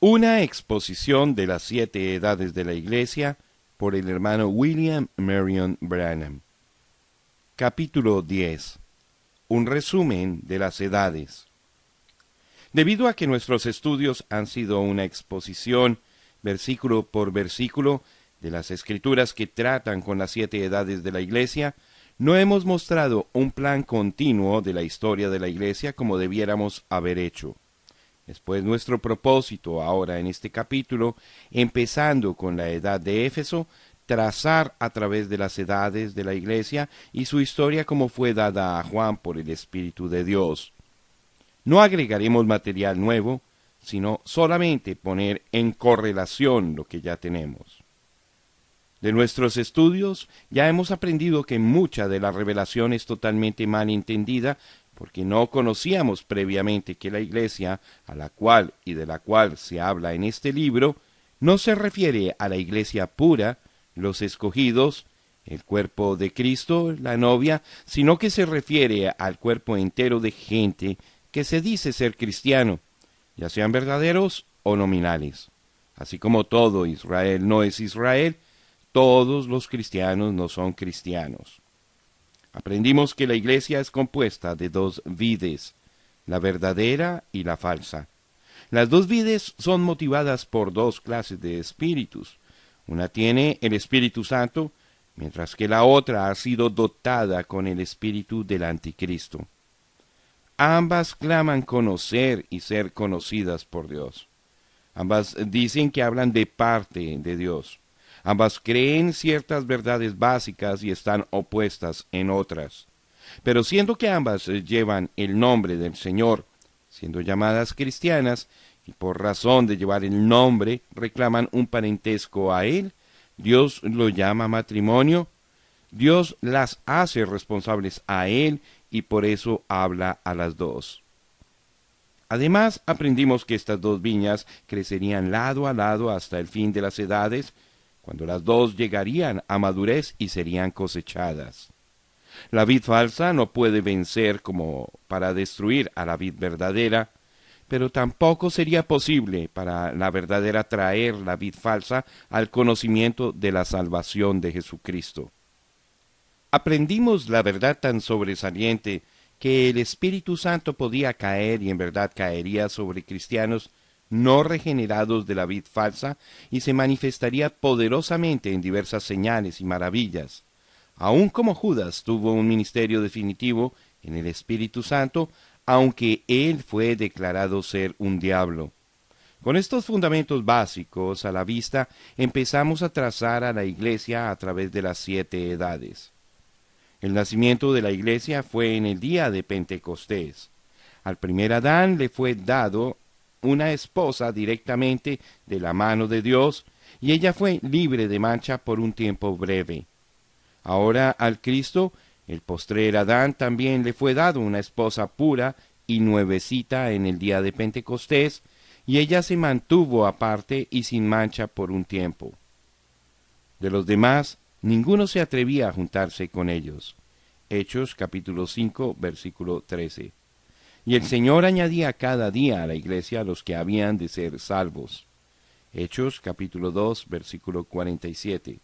Una exposición de las siete edades de la Iglesia por el hermano William Marion Branham. Capítulo 10. Un resumen de las edades. Debido a que nuestros estudios han sido una exposición, versículo por versículo, de las escrituras que tratan con las siete edades de la Iglesia, no hemos mostrado un plan continuo de la historia de la Iglesia como debiéramos haber hecho. Es pues nuestro propósito ahora en este capítulo, empezando con la edad de Éfeso, trazar a través de las edades de la Iglesia y su historia como fue dada a Juan por el Espíritu de Dios. No agregaremos material nuevo, sino solamente poner en correlación lo que ya tenemos. De nuestros estudios ya hemos aprendido que mucha de la revelación es totalmente mal entendida porque no conocíamos previamente que la iglesia a la cual y de la cual se habla en este libro no se refiere a la iglesia pura, los escogidos, el cuerpo de Cristo, la novia, sino que se refiere al cuerpo entero de gente que se dice ser cristiano, ya sean verdaderos o nominales. Así como todo Israel no es Israel, todos los cristianos no son cristianos. Aprendimos que la iglesia es compuesta de dos vides, la verdadera y la falsa. Las dos vides son motivadas por dos clases de espíritus. Una tiene el Espíritu Santo, mientras que la otra ha sido dotada con el espíritu del anticristo. Ambas claman conocer y ser conocidas por Dios. Ambas dicen que hablan de parte de Dios. Ambas creen ciertas verdades básicas y están opuestas en otras. Pero siendo que ambas llevan el nombre del Señor, siendo llamadas cristianas, y por razón de llevar el nombre reclaman un parentesco a Él, Dios lo llama matrimonio, Dios las hace responsables a Él y por eso habla a las dos. Además, aprendimos que estas dos viñas crecerían lado a lado hasta el fin de las edades, cuando las dos llegarían a madurez y serían cosechadas. La vid falsa no puede vencer como para destruir a la vid verdadera, pero tampoco sería posible para la verdadera traer la vid falsa al conocimiento de la salvación de Jesucristo aprendimos la verdad tan sobresaliente que el Espíritu Santo podía caer y en verdad caería sobre cristianos no regenerados de la vid falsa y se manifestaría poderosamente en diversas señales y maravillas. Aun como Judas tuvo un ministerio definitivo en el Espíritu Santo, aunque él fue declarado ser un diablo. Con estos fundamentos básicos a la vista, empezamos a trazar a la Iglesia a través de las siete edades. El nacimiento de la iglesia fue en el día de Pentecostés. Al primer Adán le fue dado una esposa directamente de la mano de Dios, y ella fue libre de mancha por un tiempo breve. Ahora al Cristo, el postrer Adán, también le fue dado una esposa pura y nuevecita en el día de Pentecostés, y ella se mantuvo aparte y sin mancha por un tiempo. De los demás, ninguno se atrevía a juntarse con ellos. Hechos capítulo 5 versículo 13. Y el Señor añadía cada día a la iglesia a los que habían de ser salvos. Hechos capítulo 2 versículo 47.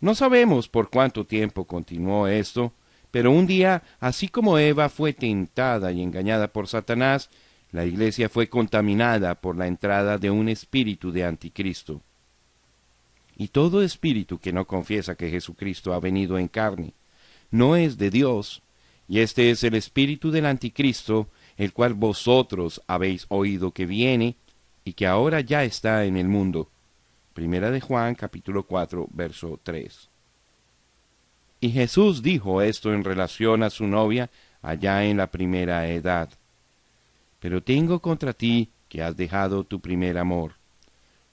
No sabemos por cuánto tiempo continuó esto, pero un día, así como Eva fue tentada y engañada por Satanás, la iglesia fue contaminada por la entrada de un espíritu de anticristo. Y todo espíritu que no confiesa que Jesucristo ha venido en carne no es de Dios, y este es el espíritu del anticristo, el cual vosotros habéis oído que viene y que ahora ya está en el mundo. Primera de Juan capítulo 4 verso 3. Y Jesús dijo esto en relación a su novia allá en la primera edad. Pero tengo contra ti que has dejado tu primer amor.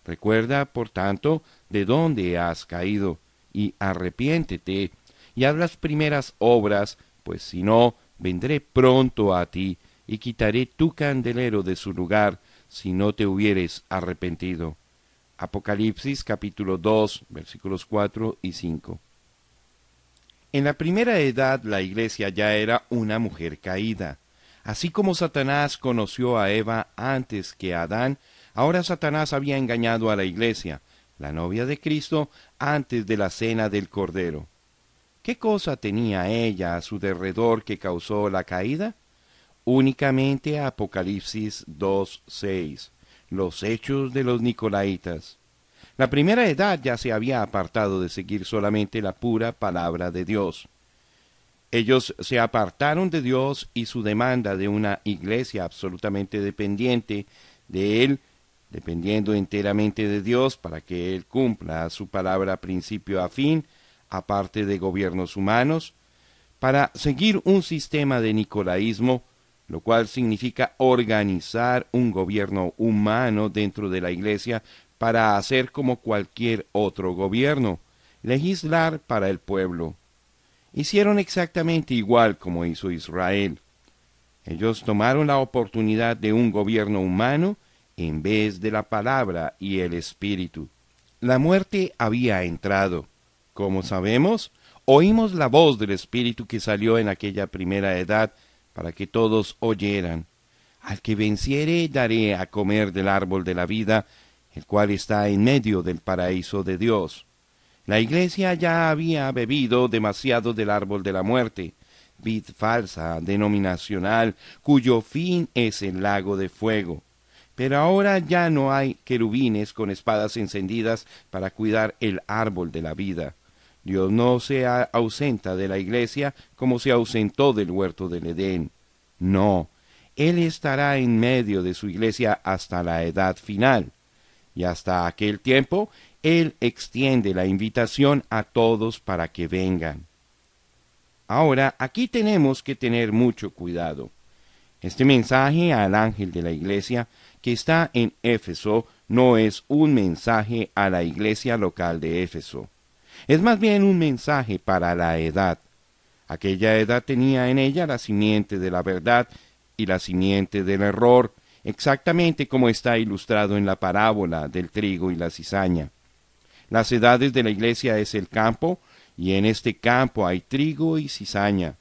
Recuerda, por tanto, de dónde has caído, y arrepiéntete, y haz las primeras obras, pues si no, vendré pronto a ti, y quitaré tu candelero de su lugar, si no te hubieres arrepentido. Apocalipsis capítulo 2 versículos 4 y 5. En la primera edad la iglesia ya era una mujer caída. Así como Satanás conoció a Eva antes que a Adán, Ahora Satanás había engañado a la iglesia, la novia de Cristo, antes de la cena del Cordero. ¿Qué cosa tenía ella a su derredor que causó la caída? Únicamente Apocalipsis 2.6, los hechos de los Nicolaitas. La primera edad ya se había apartado de seguir solamente la pura palabra de Dios. Ellos se apartaron de Dios y su demanda de una iglesia absolutamente dependiente de Él, dependiendo enteramente de Dios para que Él cumpla su palabra principio a fin, aparte de gobiernos humanos, para seguir un sistema de nicolaísmo, lo cual significa organizar un gobierno humano dentro de la iglesia para hacer como cualquier otro gobierno, legislar para el pueblo. Hicieron exactamente igual como hizo Israel. Ellos tomaron la oportunidad de un gobierno humano en vez de la palabra y el espíritu. La muerte había entrado. Como sabemos, oímos la voz del espíritu que salió en aquella primera edad para que todos oyeran. Al que venciere daré a comer del árbol de la vida, el cual está en medio del paraíso de Dios. La iglesia ya había bebido demasiado del árbol de la muerte, vid falsa, denominacional, cuyo fin es el lago de fuego. Pero ahora ya no hay querubines con espadas encendidas para cuidar el árbol de la vida. Dios no se ausenta de la iglesia como se ausentó del huerto del Edén. No, Él estará en medio de su iglesia hasta la edad final. Y hasta aquel tiempo, Él extiende la invitación a todos para que vengan. Ahora, aquí tenemos que tener mucho cuidado. Este mensaje al ángel de la iglesia que está en Éfeso no es un mensaje a la iglesia local de Éfeso. Es más bien un mensaje para la edad. Aquella edad tenía en ella la simiente de la verdad y la simiente del error, exactamente como está ilustrado en la parábola del trigo y la cizaña. Las edades de la iglesia es el campo, y en este campo hay trigo y cizaña.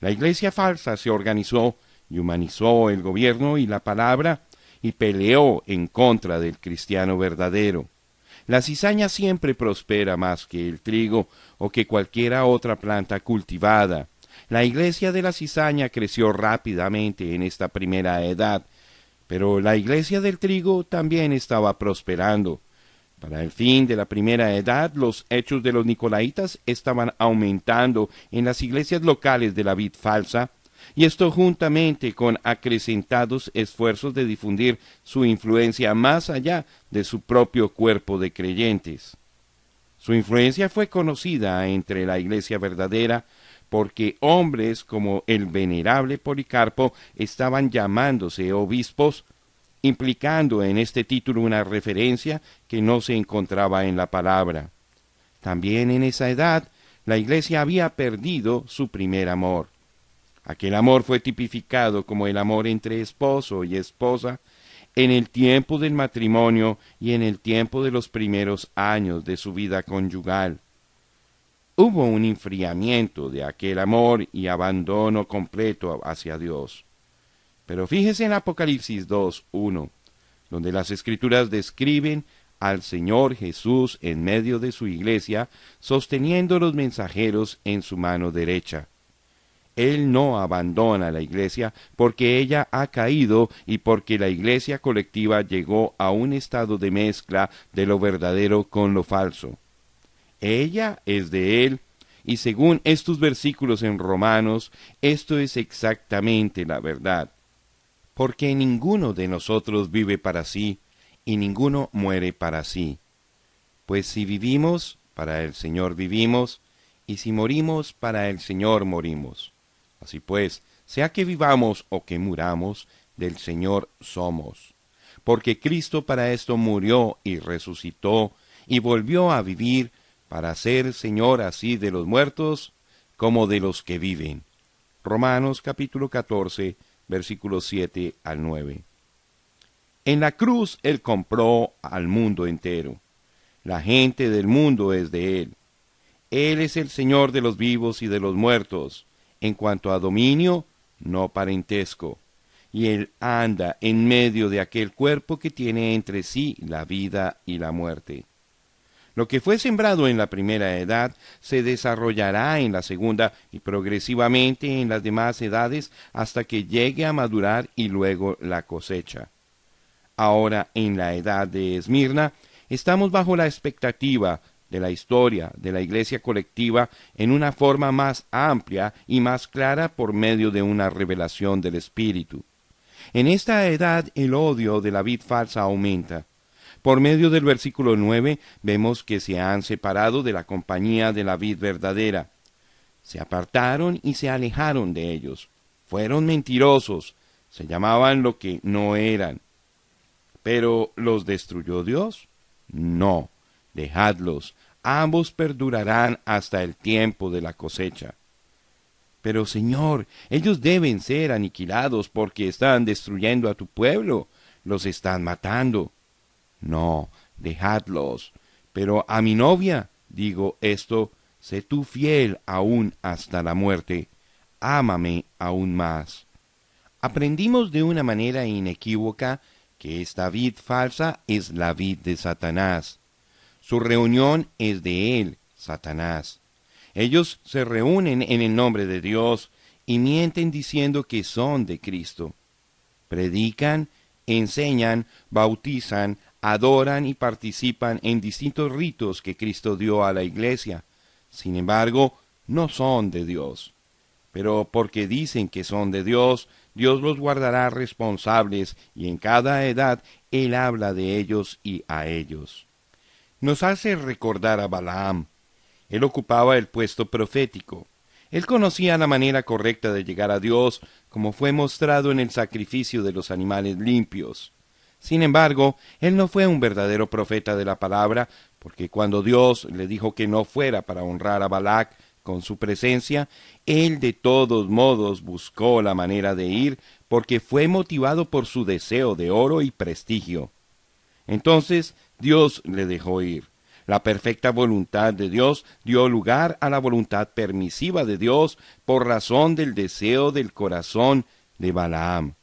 La iglesia falsa se organizó y humanizó el gobierno y la palabra y peleó en contra del cristiano verdadero. La cizaña siempre prospera más que el trigo o que cualquiera otra planta cultivada. La iglesia de la cizaña creció rápidamente en esta primera edad, pero la iglesia del trigo también estaba prosperando. Para el fin de la primera edad, los hechos de los nicolaitas estaban aumentando en las iglesias locales de la vid falsa, y esto juntamente con acrecentados esfuerzos de difundir su influencia más allá de su propio cuerpo de creyentes. Su influencia fue conocida entre la iglesia verdadera porque hombres como el venerable Policarpo estaban llamándose obispos, implicando en este título una referencia que no se encontraba en la palabra. También en esa edad la iglesia había perdido su primer amor. Aquel amor fue tipificado como el amor entre esposo y esposa en el tiempo del matrimonio y en el tiempo de los primeros años de su vida conyugal. Hubo un enfriamiento de aquel amor y abandono completo hacia Dios. Pero fíjese en Apocalipsis 2.1, donde las escrituras describen al Señor Jesús en medio de su iglesia, sosteniendo los mensajeros en su mano derecha. Él no abandona la iglesia porque ella ha caído y porque la iglesia colectiva llegó a un estado de mezcla de lo verdadero con lo falso. Ella es de Él y según estos versículos en Romanos, esto es exactamente la verdad. Porque ninguno de nosotros vive para sí y ninguno muere para sí. Pues si vivimos, para el Señor vivimos, y si morimos, para el Señor morimos. Así pues, sea que vivamos o que muramos, del Señor somos. Porque Cristo para esto murió y resucitó y volvió a vivir para ser Señor así de los muertos como de los que viven. Romanos capítulo 14, versículos 7 al 9. En la cruz Él compró al mundo entero. La gente del mundo es de Él. Él es el Señor de los vivos y de los muertos en cuanto a dominio, no parentesco. y él anda en medio de aquel cuerpo que tiene entre sí la vida y la muerte. Lo que fue sembrado en la primera edad se desarrollará en la segunda y progresivamente en las demás edades hasta que llegue a madurar y luego la cosecha. Ahora, en la edad de Esmirna, estamos bajo la expectativa de la historia de la iglesia colectiva en una forma más amplia y más clara por medio de una revelación del Espíritu. En esta edad el odio de la vid falsa aumenta. Por medio del versículo 9 vemos que se han separado de la compañía de la vid verdadera. Se apartaron y se alejaron de ellos. Fueron mentirosos, se llamaban lo que no eran. Pero ¿los destruyó Dios? No, dejadlos, ambos perdurarán hasta el tiempo de la cosecha. Pero Señor, ellos deben ser aniquilados porque están destruyendo a tu pueblo, los están matando. No, dejadlos. Pero a mi novia, digo esto, sé tú fiel aún hasta la muerte, ámame aún más. Aprendimos de una manera inequívoca que esta vid falsa es la vid de Satanás. Su reunión es de él, Satanás. Ellos se reúnen en el nombre de Dios y mienten diciendo que son de Cristo. Predican, enseñan, bautizan, adoran y participan en distintos ritos que Cristo dio a la iglesia. Sin embargo, no son de Dios. Pero porque dicen que son de Dios, Dios los guardará responsables y en cada edad Él habla de ellos y a ellos. Nos hace recordar a Balaam. Él ocupaba el puesto profético. Él conocía la manera correcta de llegar a Dios, como fue mostrado en el sacrificio de los animales limpios. Sin embargo, él no fue un verdadero profeta de la palabra, porque cuando Dios le dijo que no fuera para honrar a Balac con su presencia, él de todos modos buscó la manera de ir, porque fue motivado por su deseo de oro y prestigio. Entonces Dios le dejó ir. La perfecta voluntad de Dios dio lugar a la voluntad permisiva de Dios por razón del deseo del corazón de Balaam.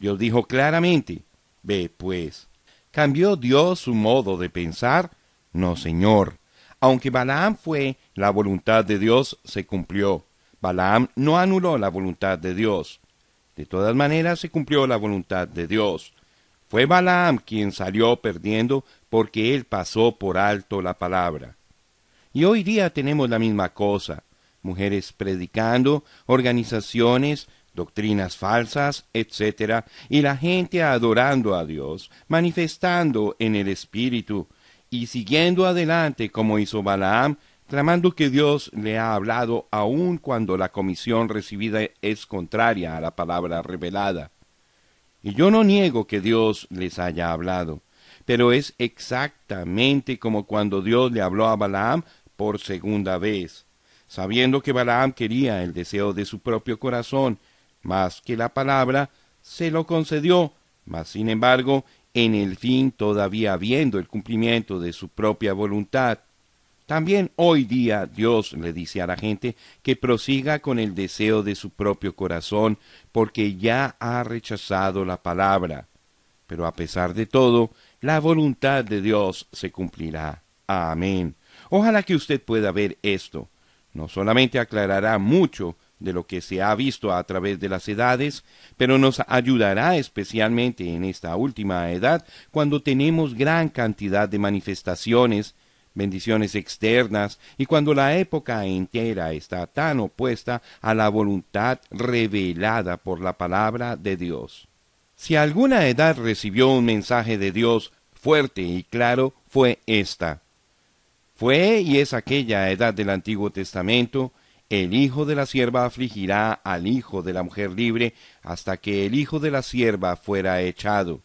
Dios dijo claramente, Ve, pues. ¿Cambió Dios su modo de pensar? No, Señor. Aunque Balaam fue la voluntad de Dios, se cumplió. Balaam no anuló la voluntad de Dios. De todas maneras se cumplió la voluntad de Dios. Fue Balaam quien salió perdiendo porque él pasó por alto la palabra. Y hoy día tenemos la misma cosa. Mujeres predicando, organizaciones, doctrinas falsas, etc., y la gente adorando a Dios, manifestando en el Espíritu, y siguiendo adelante como hizo Balaam, clamando que Dios le ha hablado aun cuando la comisión recibida es contraria a la palabra revelada. Y yo no niego que Dios les haya hablado, pero es exactamente como cuando Dios le habló a Balaam por segunda vez, sabiendo que Balaam quería el deseo de su propio corazón más que la palabra, se lo concedió, mas sin embargo, en el fin todavía viendo el cumplimiento de su propia voluntad. También hoy día Dios le dice a la gente que prosiga con el deseo de su propio corazón, porque ya ha rechazado la palabra. Pero a pesar de todo, la voluntad de Dios se cumplirá. Amén. Ojalá que usted pueda ver esto. No solamente aclarará mucho de lo que se ha visto a través de las edades, pero nos ayudará especialmente en esta última edad cuando tenemos gran cantidad de manifestaciones, bendiciones externas y cuando la época entera está tan opuesta a la voluntad revelada por la palabra de Dios. Si alguna edad recibió un mensaje de Dios fuerte y claro, fue esta. Fue y es aquella edad del Antiguo Testamento el hijo de la sierva afligirá al hijo de la mujer libre hasta que el hijo de la sierva fuera echado.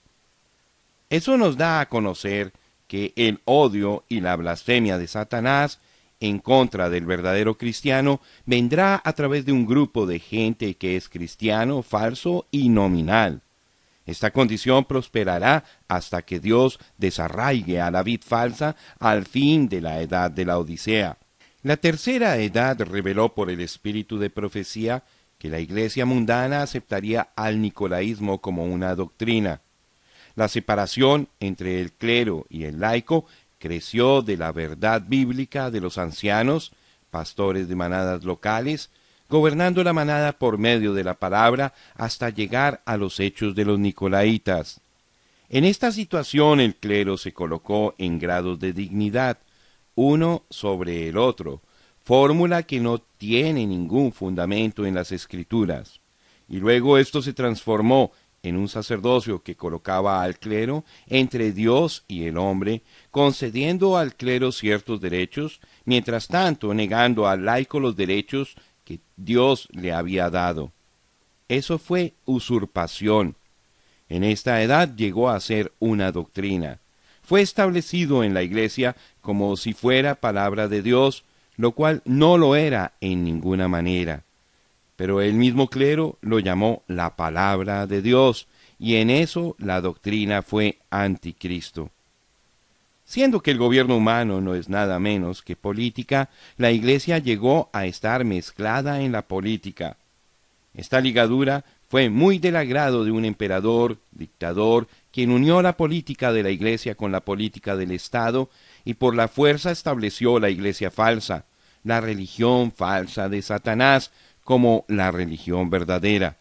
Eso nos da a conocer que el odio y la blasfemia de Satanás en contra del verdadero cristiano vendrá a través de un grupo de gente que es cristiano, falso y nominal. Esta condición prosperará hasta que Dios desarraigue a la vid falsa al fin de la edad de la Odisea. La tercera edad reveló por el espíritu de profecía que la iglesia mundana aceptaría al nicolaísmo como una doctrina. La separación entre el clero y el laico creció de la verdad bíblica de los ancianos, pastores de manadas locales, gobernando la manada por medio de la palabra hasta llegar a los hechos de los nicolaitas. En esta situación el clero se colocó en grados de dignidad, uno sobre el otro, fórmula que no tiene ningún fundamento en las escrituras. Y luego esto se transformó en un sacerdocio que colocaba al clero entre Dios y el hombre, concediendo al clero ciertos derechos, mientras tanto negando al laico los derechos que Dios le había dado. Eso fue usurpación. En esta edad llegó a ser una doctrina. Fue establecido en la iglesia como si fuera palabra de Dios, lo cual no lo era en ninguna manera. Pero el mismo clero lo llamó la palabra de Dios, y en eso la doctrina fue anticristo. Siendo que el gobierno humano no es nada menos que política, la Iglesia llegó a estar mezclada en la política. Esta ligadura fue muy del agrado de un emperador, dictador, quien unió la política de la Iglesia con la política del Estado y por la fuerza estableció la Iglesia falsa, la religión falsa de Satanás, como la religión verdadera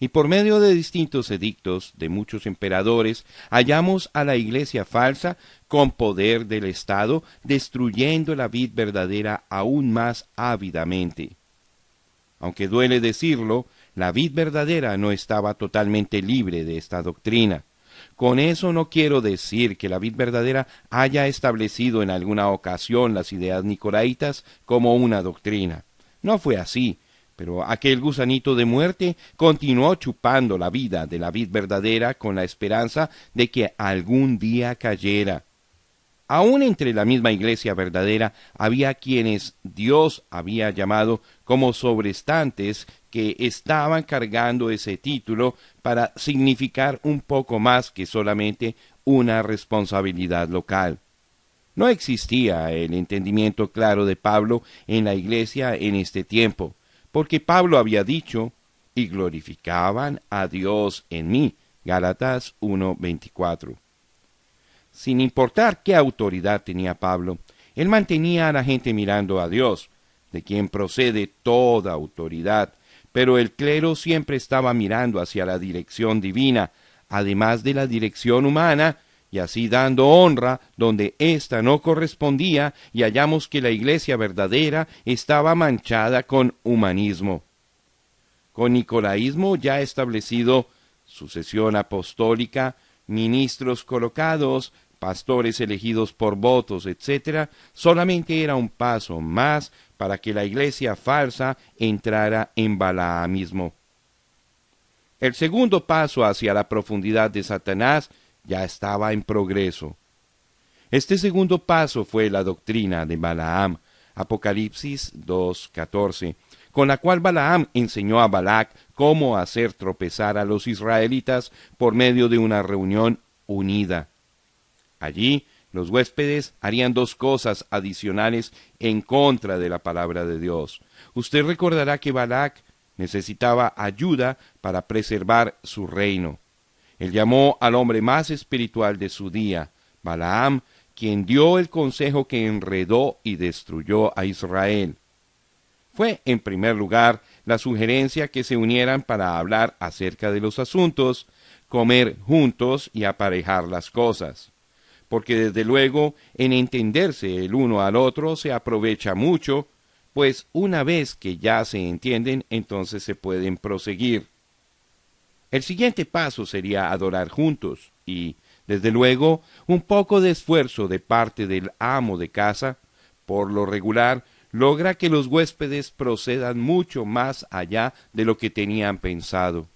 y por medio de distintos edictos de muchos emperadores hallamos a la iglesia falsa con poder del Estado, destruyendo la vid verdadera aún más ávidamente. Aunque duele decirlo, la vid verdadera no estaba totalmente libre de esta doctrina. Con eso no quiero decir que la vid verdadera haya establecido en alguna ocasión las ideas nicolaitas como una doctrina. No fue así, pero aquel gusanito de muerte continuó chupando la vida de la vid verdadera con la esperanza de que algún día cayera. Aún entre la misma iglesia verdadera había quienes Dios había llamado como sobrestantes que estaban cargando ese título para significar un poco más que solamente una responsabilidad local. No existía el entendimiento claro de Pablo en la iglesia en este tiempo porque Pablo había dicho, y glorificaban a Dios en mí. Gálatas 1:24. Sin importar qué autoridad tenía Pablo, él mantenía a la gente mirando a Dios, de quien procede toda autoridad, pero el clero siempre estaba mirando hacia la dirección divina, además de la dirección humana, y así dando honra donde ésta no correspondía, y hallamos que la iglesia verdadera estaba manchada con humanismo. Con nicolaísmo ya establecido, sucesión apostólica, ministros colocados, pastores elegidos por votos, etc., solamente era un paso más para que la iglesia falsa entrara en balaamismo. El segundo paso hacia la profundidad de Satanás ya estaba en progreso. Este segundo paso fue la doctrina de Balaam, Apocalipsis 2.14, con la cual Balaam enseñó a Balac cómo hacer tropezar a los israelitas por medio de una reunión unida. Allí los huéspedes harían dos cosas adicionales en contra de la palabra de Dios. Usted recordará que Balac necesitaba ayuda para preservar su reino. Él llamó al hombre más espiritual de su día, Balaam, quien dio el consejo que enredó y destruyó a Israel. Fue, en primer lugar, la sugerencia que se unieran para hablar acerca de los asuntos, comer juntos y aparejar las cosas. Porque desde luego en entenderse el uno al otro se aprovecha mucho, pues una vez que ya se entienden, entonces se pueden proseguir. El siguiente paso sería adorar juntos y, desde luego, un poco de esfuerzo de parte del amo de casa, por lo regular, logra que los huéspedes procedan mucho más allá de lo que tenían pensado.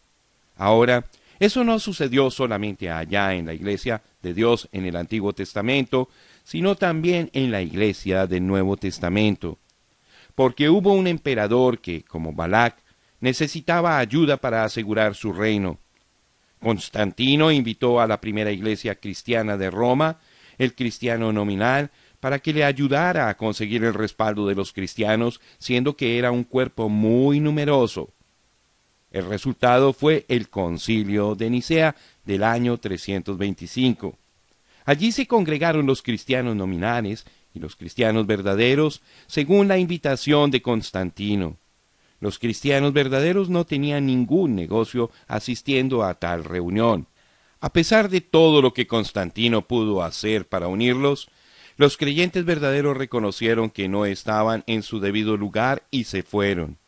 Ahora, eso no sucedió solamente allá en la iglesia de Dios en el Antiguo Testamento, sino también en la iglesia del Nuevo Testamento. Porque hubo un emperador que, como Balac, necesitaba ayuda para asegurar su reino. Constantino invitó a la primera iglesia cristiana de Roma, el cristiano nominal, para que le ayudara a conseguir el respaldo de los cristianos, siendo que era un cuerpo muy numeroso. El resultado fue el concilio de Nicea del año 325. Allí se congregaron los cristianos nominales y los cristianos verdaderos según la invitación de Constantino. Los cristianos verdaderos no tenían ningún negocio asistiendo a tal reunión. A pesar de todo lo que Constantino pudo hacer para unirlos, los creyentes verdaderos reconocieron que no estaban en su debido lugar y se fueron.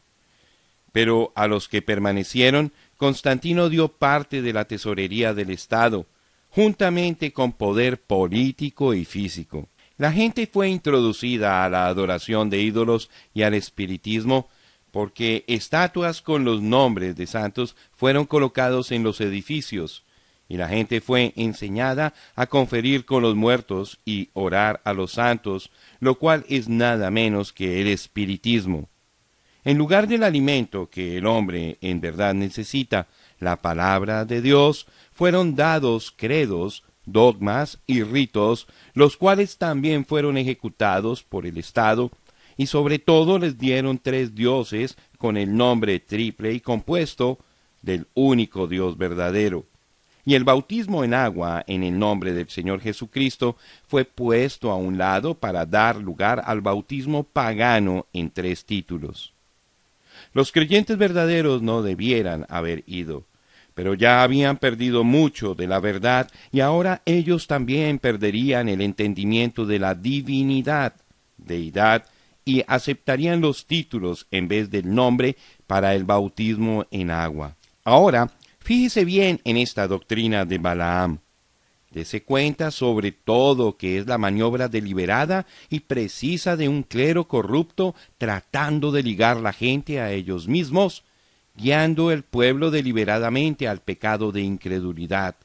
Pero a los que permanecieron, Constantino dio parte de la tesorería del Estado, juntamente con poder político y físico. La gente fue introducida a la adoración de ídolos y al espiritismo porque estatuas con los nombres de santos fueron colocados en los edificios, y la gente fue enseñada a conferir con los muertos y orar a los santos, lo cual es nada menos que el espiritismo. En lugar del alimento que el hombre en verdad necesita, la palabra de Dios, fueron dados credos, dogmas y ritos, los cuales también fueron ejecutados por el Estado y sobre todo les dieron tres dioses con el nombre triple y compuesto del único Dios verdadero. Y el bautismo en agua en el nombre del Señor Jesucristo fue puesto a un lado para dar lugar al bautismo pagano en tres títulos. Los creyentes verdaderos no debieran haber ido, pero ya habían perdido mucho de la verdad y ahora ellos también perderían el entendimiento de la divinidad, deidad y aceptarían los títulos en vez del nombre para el bautismo en agua. Ahora, fíjese bien en esta doctrina de Balaam. Dese cuenta sobre todo que es la maniobra deliberada y precisa de un clero corrupto tratando de ligar la gente a ellos mismos, guiando el pueblo deliberadamente al pecado de incredulidad.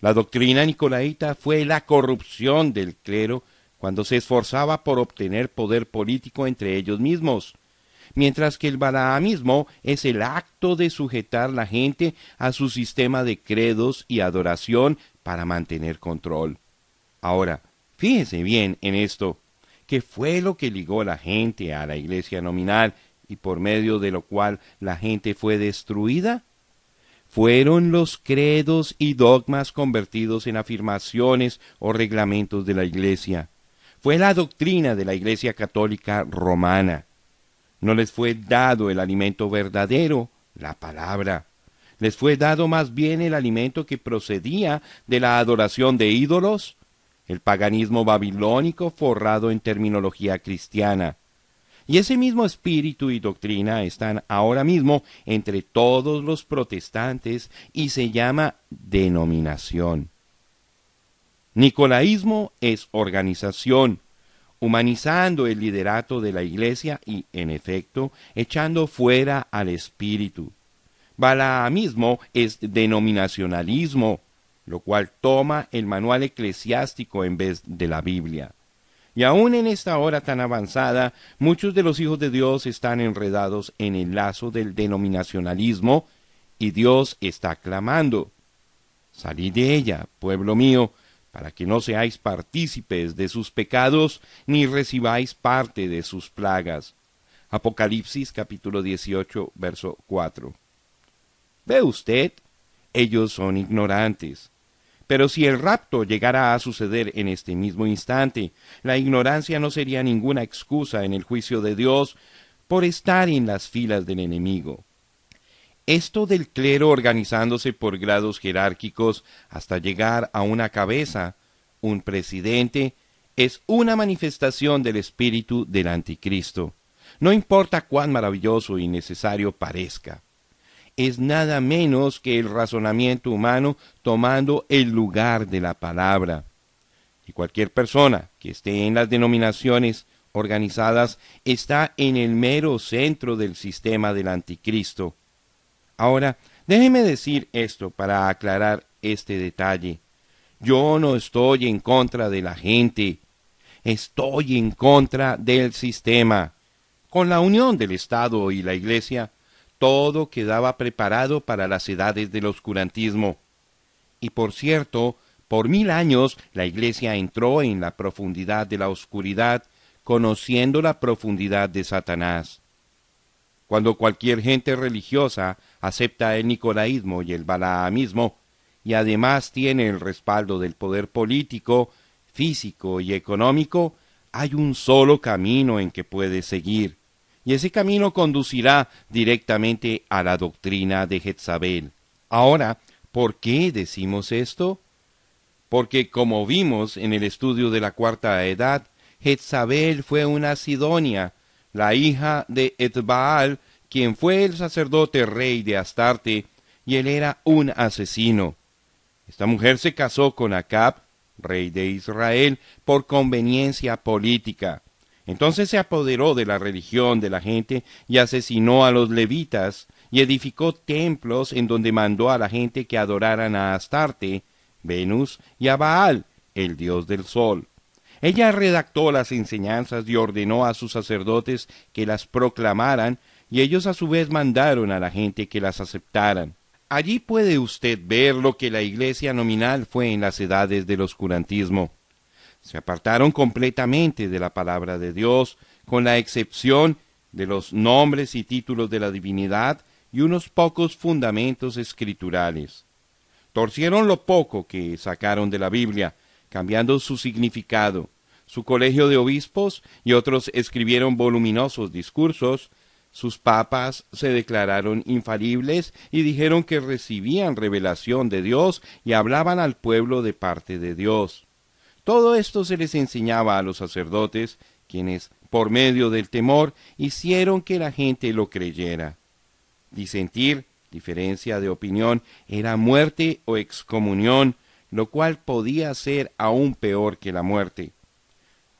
La doctrina nicolaita fue la corrupción del clero cuando se esforzaba por obtener poder político entre ellos mismos, mientras que el balaamismo es el acto de sujetar la gente a su sistema de credos y adoración para mantener control. Ahora, fíjese bien en esto, ¿qué fue lo que ligó la gente a la iglesia nominal y por medio de lo cual la gente fue destruida? Fueron los credos y dogmas convertidos en afirmaciones o reglamentos de la iglesia fue la doctrina de la Iglesia Católica Romana. No les fue dado el alimento verdadero, la palabra. Les fue dado más bien el alimento que procedía de la adoración de ídolos, el paganismo babilónico forrado en terminología cristiana. Y ese mismo espíritu y doctrina están ahora mismo entre todos los protestantes y se llama denominación. Nicolaísmo es organización, humanizando el liderato de la Iglesia y, en efecto, echando fuera al espíritu. Balaamismo es denominacionalismo, lo cual toma el manual eclesiástico en vez de la Biblia. Y aun en esta hora tan avanzada, muchos de los hijos de Dios están enredados en el lazo del denominacionalismo, y Dios está clamando. Salid de ella, pueblo mío, para que no seáis partícipes de sus pecados, ni recibáis parte de sus plagas. Apocalipsis capítulo 18, verso 4. ¿Ve usted? Ellos son ignorantes. Pero si el rapto llegara a suceder en este mismo instante, la ignorancia no sería ninguna excusa en el juicio de Dios por estar en las filas del enemigo. Esto del clero organizándose por grados jerárquicos hasta llegar a una cabeza, un presidente, es una manifestación del espíritu del anticristo. No importa cuán maravilloso y necesario parezca. Es nada menos que el razonamiento humano tomando el lugar de la palabra. Y cualquier persona que esté en las denominaciones organizadas está en el mero centro del sistema del anticristo Ahora, déjeme decir esto para aclarar este detalle. Yo no estoy en contra de la gente, estoy en contra del sistema. Con la unión del Estado y la Iglesia, todo quedaba preparado para las edades del oscurantismo. Y por cierto, por mil años la Iglesia entró en la profundidad de la oscuridad, conociendo la profundidad de Satanás. Cuando cualquier gente religiosa acepta el nicolaísmo y el balaamismo, y además tiene el respaldo del poder político, físico y económico, hay un solo camino en que puede seguir, y ese camino conducirá directamente a la doctrina de Jezabel. Ahora, ¿por qué decimos esto? Porque como vimos en el estudio de la cuarta edad, Jezabel fue una Sidonia, la hija de Etbaal, quien fue el sacerdote rey de Astarte, y él era un asesino. Esta mujer se casó con Acab, rey de Israel, por conveniencia política. Entonces se apoderó de la religión de la gente y asesinó a los levitas y edificó templos en donde mandó a la gente que adoraran a Astarte, Venus y a Baal, el dios del sol. Ella redactó las enseñanzas y ordenó a sus sacerdotes que las proclamaran, y ellos a su vez mandaron a la gente que las aceptaran. Allí puede usted ver lo que la iglesia nominal fue en las edades del oscurantismo. Se apartaron completamente de la palabra de Dios, con la excepción de los nombres y títulos de la divinidad y unos pocos fundamentos escriturales. Torcieron lo poco que sacaron de la Biblia, cambiando su significado. Su colegio de obispos y otros escribieron voluminosos discursos, sus papas se declararon infalibles y dijeron que recibían revelación de Dios y hablaban al pueblo de parte de Dios. Todo esto se les enseñaba a los sacerdotes, quienes, por medio del temor, hicieron que la gente lo creyera. Disentir, diferencia de opinión, era muerte o excomunión, lo cual podía ser aún peor que la muerte.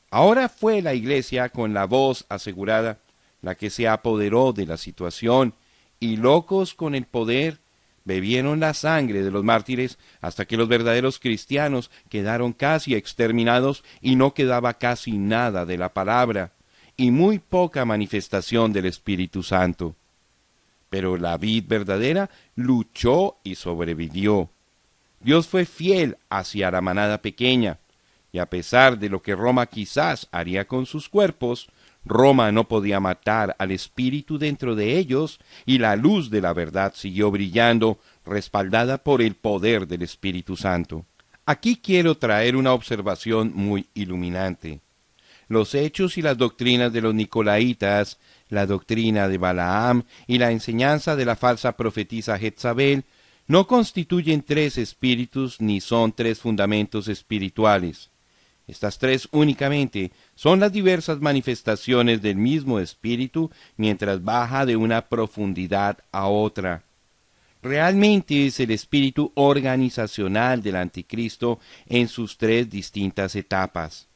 Ahora fue la iglesia con la voz asegurada la que se apoderó de la situación, y locos con el poder, bebieron la sangre de los mártires hasta que los verdaderos cristianos quedaron casi exterminados y no quedaba casi nada de la palabra, y muy poca manifestación del Espíritu Santo. Pero la vid verdadera luchó y sobrevivió. Dios fue fiel hacia la manada pequeña, y a pesar de lo que Roma quizás haría con sus cuerpos, Roma no podía matar al espíritu dentro de ellos, y la luz de la verdad siguió brillando, respaldada por el poder del Espíritu Santo. Aquí quiero traer una observación muy iluminante. Los hechos y las doctrinas de los Nicolaitas, la doctrina de Balaam y la enseñanza de la falsa profetisa Jezabel no constituyen tres espíritus ni son tres fundamentos espirituales. Estas tres únicamente son las diversas manifestaciones del mismo espíritu mientras baja de una profundidad a otra. Realmente es el espíritu organizacional del anticristo en sus tres distintas etapas.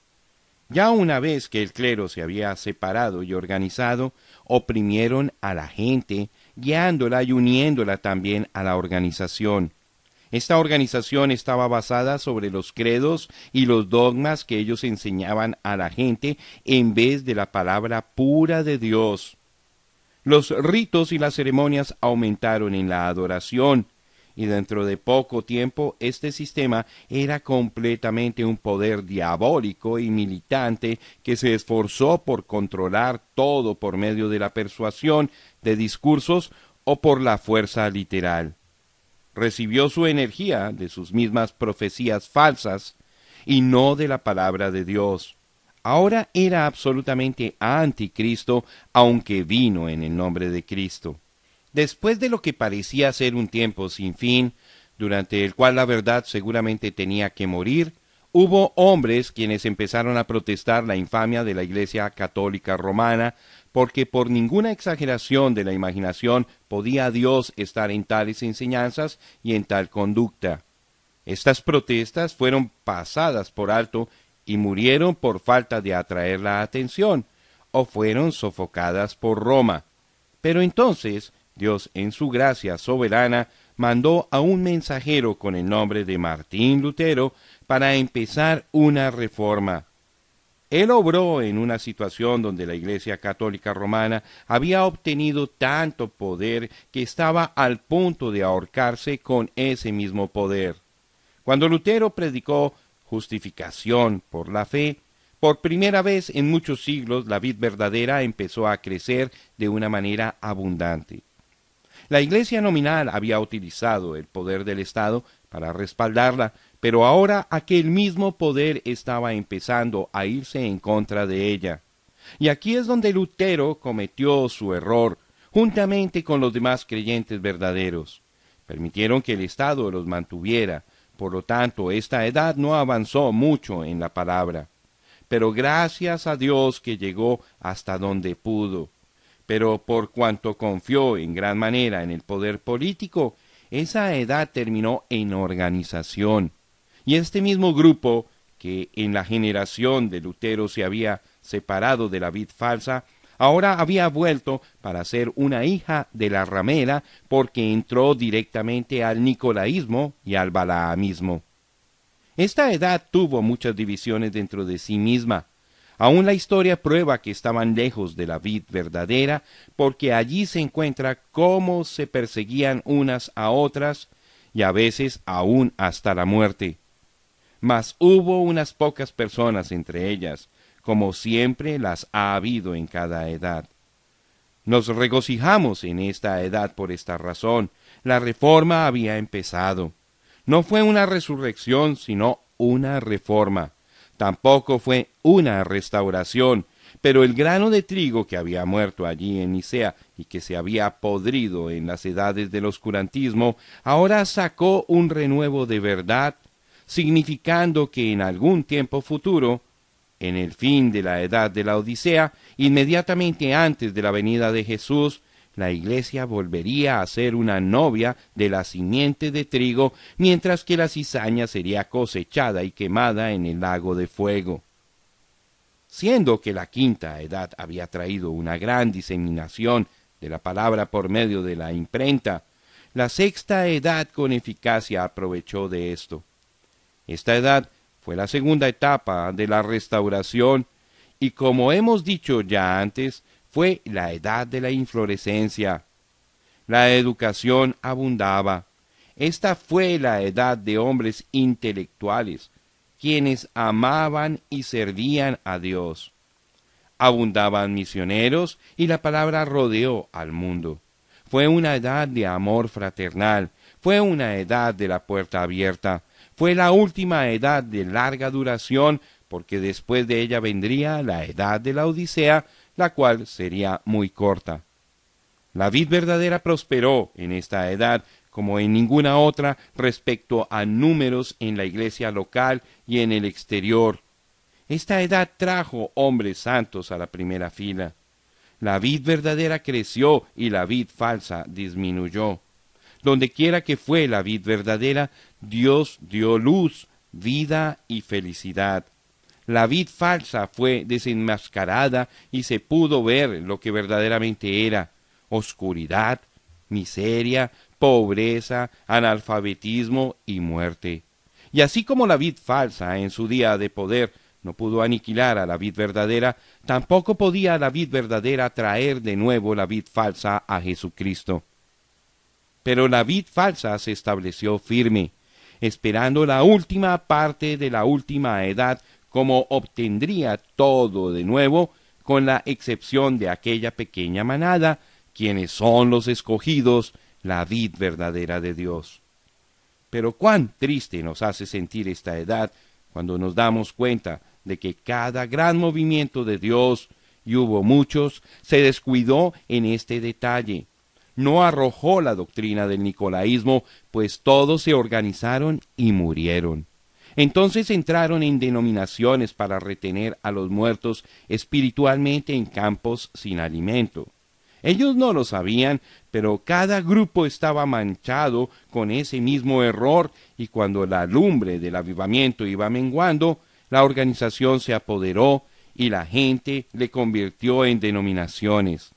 Ya una vez que el clero se había separado y organizado, oprimieron a la gente, guiándola y uniéndola también a la organización. Esta organización estaba basada sobre los credos y los dogmas que ellos enseñaban a la gente en vez de la palabra pura de Dios. Los ritos y las ceremonias aumentaron en la adoración, y dentro de poco tiempo este sistema era completamente un poder diabólico y militante que se esforzó por controlar todo por medio de la persuasión de discursos o por la fuerza literal recibió su energía de sus mismas profecías falsas y no de la palabra de Dios. Ahora era absolutamente anticristo, aunque vino en el nombre de Cristo. Después de lo que parecía ser un tiempo sin fin, durante el cual la verdad seguramente tenía que morir, hubo hombres quienes empezaron a protestar la infamia de la Iglesia católica romana porque por ninguna exageración de la imaginación podía Dios estar en tales enseñanzas y en tal conducta. Estas protestas fueron pasadas por alto y murieron por falta de atraer la atención, o fueron sofocadas por Roma. Pero entonces Dios, en su gracia soberana, mandó a un mensajero con el nombre de Martín Lutero para empezar una reforma. Él obró en una situación donde la Iglesia Católica Romana había obtenido tanto poder que estaba al punto de ahorcarse con ese mismo poder. Cuando Lutero predicó justificación por la fe, por primera vez en muchos siglos la vid verdadera empezó a crecer de una manera abundante. La iglesia nominal había utilizado el poder del Estado para respaldarla, pero ahora aquel mismo poder estaba empezando a irse en contra de ella. Y aquí es donde Lutero cometió su error, juntamente con los demás creyentes verdaderos. Permitieron que el Estado los mantuviera, por lo tanto esta edad no avanzó mucho en la palabra. Pero gracias a Dios que llegó hasta donde pudo. Pero por cuanto confió en gran manera en el poder político, esa edad terminó en organización. Y este mismo grupo, que en la generación de Lutero se había separado de la vid falsa, ahora había vuelto para ser una hija de la ramera porque entró directamente al nicolaísmo y al balaamismo. Esta edad tuvo muchas divisiones dentro de sí misma. Aún la historia prueba que estaban lejos de la vid verdadera, porque allí se encuentra cómo se perseguían unas a otras, y a veces aún hasta la muerte. Mas hubo unas pocas personas entre ellas, como siempre las ha habido en cada edad. Nos regocijamos en esta edad por esta razón. La reforma había empezado. No fue una resurrección, sino una reforma. Tampoco fue una restauración, pero el grano de trigo que había muerto allí en Nicea y que se había podrido en las edades del oscurantismo, ahora sacó un renuevo de verdad, significando que en algún tiempo futuro en el fin de la edad de la Odisea, inmediatamente antes de la venida de Jesús, la iglesia volvería a ser una novia de la simiente de trigo, mientras que la cizaña sería cosechada y quemada en el lago de fuego. Siendo que la quinta edad había traído una gran diseminación de la palabra por medio de la imprenta, la sexta edad con eficacia aprovechó de esto. Esta edad fue la segunda etapa de la restauración y como hemos dicho ya antes, fue la edad de la inflorescencia. La educación abundaba. Esta fue la edad de hombres intelectuales, quienes amaban y servían a Dios. Abundaban misioneros y la palabra rodeó al mundo. Fue una edad de amor fraternal, fue una edad de la puerta abierta, fue la última edad de larga duración, porque después de ella vendría la edad de la Odisea, la cual sería muy corta. La vid verdadera prosperó en esta edad como en ninguna otra respecto a números en la iglesia local y en el exterior. Esta edad trajo hombres santos a la primera fila. La vid verdadera creció y la vid falsa disminuyó. Donde quiera que fue la vid verdadera, Dios dio luz, vida y felicidad. La vid falsa fue desenmascarada y se pudo ver lo que verdaderamente era oscuridad, miseria, pobreza, analfabetismo y muerte. Y así como la vid falsa en su día de poder no pudo aniquilar a la vid verdadera, tampoco podía la vid verdadera traer de nuevo la vid falsa a Jesucristo. Pero la vid falsa se estableció firme, esperando la última parte de la última edad, como obtendría todo de nuevo, con la excepción de aquella pequeña manada, quienes son los escogidos, la vid verdadera de Dios. Pero cuán triste nos hace sentir esta edad cuando nos damos cuenta de que cada gran movimiento de Dios, y hubo muchos, se descuidó en este detalle, no arrojó la doctrina del nicolaísmo, pues todos se organizaron y murieron. Entonces entraron en denominaciones para retener a los muertos espiritualmente en campos sin alimento. Ellos no lo sabían, pero cada grupo estaba manchado con ese mismo error y cuando la lumbre del avivamiento iba menguando, la organización se apoderó y la gente le convirtió en denominaciones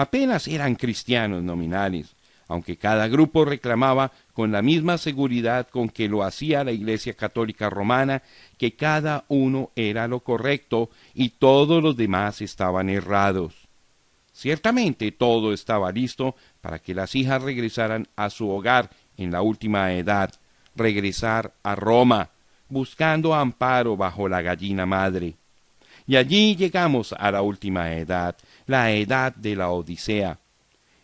apenas eran cristianos nominales, aunque cada grupo reclamaba con la misma seguridad con que lo hacía la Iglesia Católica Romana, que cada uno era lo correcto y todos los demás estaban errados. Ciertamente todo estaba listo para que las hijas regresaran a su hogar en la última edad, regresar a Roma, buscando amparo bajo la gallina madre. Y allí llegamos a la última edad, la edad de la Odisea.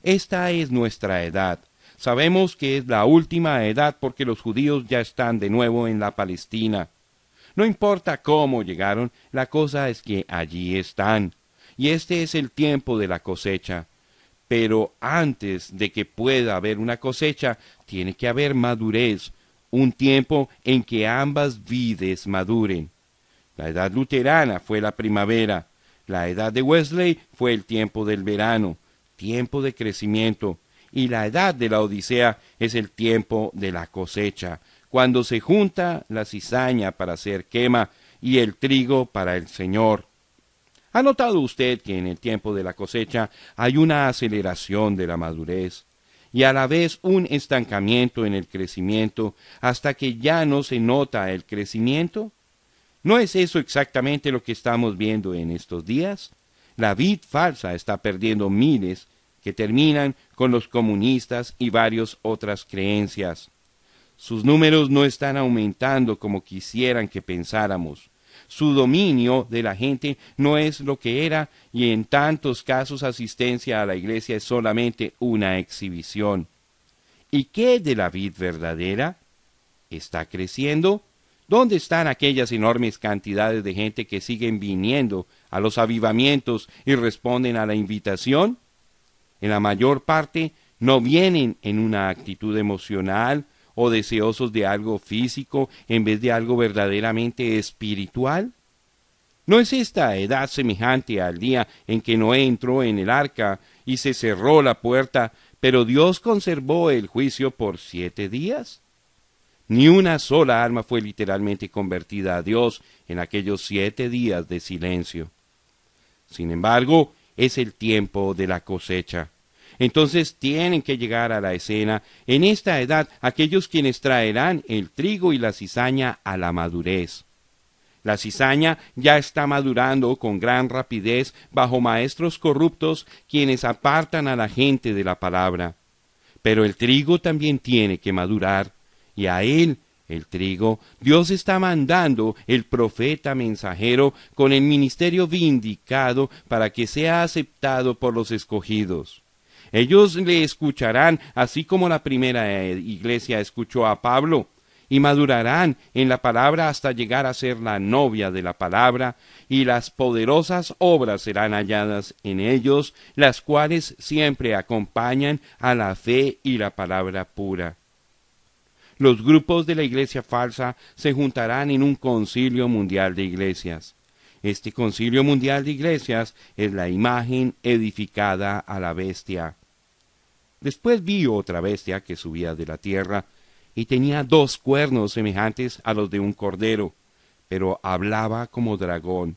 Esta es nuestra edad. Sabemos que es la última edad porque los judíos ya están de nuevo en la Palestina. No importa cómo llegaron, la cosa es que allí están. Y este es el tiempo de la cosecha. Pero antes de que pueda haber una cosecha, tiene que haber madurez, un tiempo en que ambas vides maduren. La edad luterana fue la primavera, la edad de Wesley fue el tiempo del verano, tiempo de crecimiento, y la edad de la Odisea es el tiempo de la cosecha, cuando se junta la cizaña para hacer quema y el trigo para el Señor. ¿Ha notado usted que en el tiempo de la cosecha hay una aceleración de la madurez y a la vez un estancamiento en el crecimiento hasta que ya no se nota el crecimiento? ¿No es eso exactamente lo que estamos viendo en estos días? La vid falsa está perdiendo miles que terminan con los comunistas y varias otras creencias. Sus números no están aumentando como quisieran que pensáramos. Su dominio de la gente no es lo que era y en tantos casos asistencia a la iglesia es solamente una exhibición. ¿Y qué de la vid verdadera? ¿Está creciendo? ¿Dónde están aquellas enormes cantidades de gente que siguen viniendo a los avivamientos y responden a la invitación? En la mayor parte no vienen en una actitud emocional o deseosos de algo físico en vez de algo verdaderamente espiritual? ¿No es esta edad semejante al día en que Noé entró en el arca y se cerró la puerta, pero Dios conservó el juicio por siete días? Ni una sola alma fue literalmente convertida a Dios en aquellos siete días de silencio. Sin embargo, es el tiempo de la cosecha. Entonces tienen que llegar a la escena en esta edad aquellos quienes traerán el trigo y la cizaña a la madurez. La cizaña ya está madurando con gran rapidez bajo maestros corruptos quienes apartan a la gente de la palabra. Pero el trigo también tiene que madurar, y a él, el trigo, Dios está mandando el profeta mensajero con el ministerio vindicado para que sea aceptado por los escogidos. Ellos le escucharán así como la primera eh, iglesia escuchó a Pablo, y madurarán en la palabra hasta llegar a ser la novia de la palabra, y las poderosas obras serán halladas en ellos, las cuales siempre acompañan a la fe y la palabra pura. Los grupos de la iglesia falsa se juntarán en un concilio mundial de iglesias. Este concilio mundial de iglesias es la imagen edificada a la bestia. Después vi otra bestia que subía de la tierra, y tenía dos cuernos semejantes a los de un cordero, pero hablaba como dragón,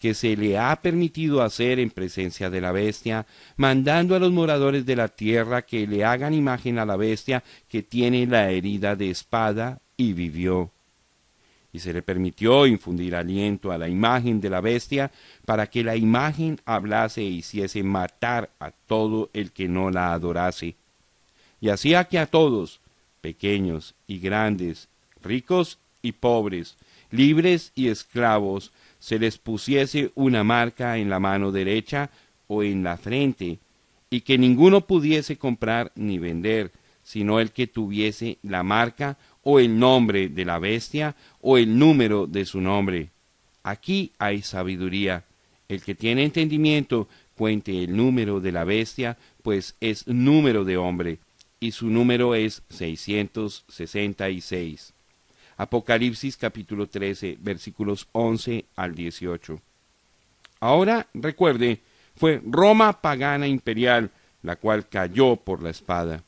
que se le ha permitido hacer en presencia de la bestia, mandando a los moradores de la tierra que le hagan imagen a la bestia que tiene la herida de espada y vivió y se le permitió infundir aliento a la imagen de la bestia para que la imagen hablase e hiciese matar a todo el que no la adorase. Y hacía que a todos, pequeños y grandes, ricos y pobres, libres y esclavos, se les pusiese una marca en la mano derecha o en la frente, y que ninguno pudiese comprar ni vender, sino el que tuviese la marca o el nombre de la bestia o el número de su nombre. Aquí hay sabiduría. El que tiene entendimiento cuente el número de la bestia, pues es número de hombre, y su número es 666. Apocalipsis capítulo 13 versículos 11 al 18. Ahora recuerde, fue Roma pagana imperial la cual cayó por la espada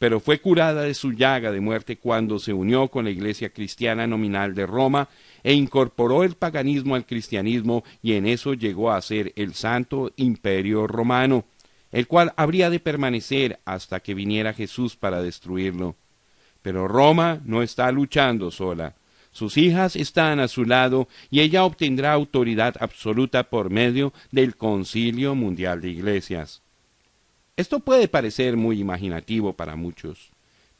pero fue curada de su llaga de muerte cuando se unió con la Iglesia cristiana nominal de Roma e incorporó el paganismo al cristianismo y en eso llegó a ser el Santo Imperio Romano, el cual habría de permanecer hasta que viniera Jesús para destruirlo. Pero Roma no está luchando sola. Sus hijas están a su lado y ella obtendrá autoridad absoluta por medio del Concilio Mundial de Iglesias. Esto puede parecer muy imaginativo para muchos,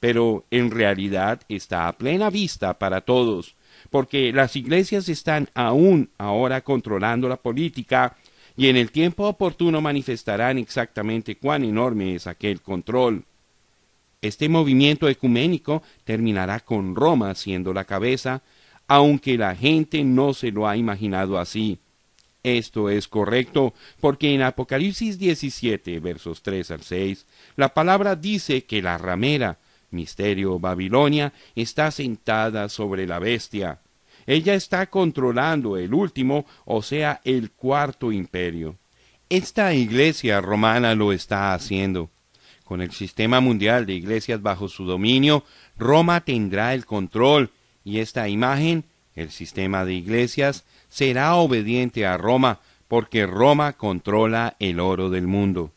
pero en realidad está a plena vista para todos, porque las iglesias están aún ahora controlando la política y en el tiempo oportuno manifestarán exactamente cuán enorme es aquel control. Este movimiento ecuménico terminará con Roma siendo la cabeza, aunque la gente no se lo ha imaginado así. Esto es correcto, porque en Apocalipsis 17, versos 3 al 6, la palabra dice que la ramera, misterio Babilonia, está sentada sobre la bestia. Ella está controlando el último, o sea, el cuarto imperio. Esta iglesia romana lo está haciendo. Con el sistema mundial de iglesias bajo su dominio, Roma tendrá el control y esta imagen, el sistema de iglesias, será obediente a Roma porque Roma controla el oro del mundo.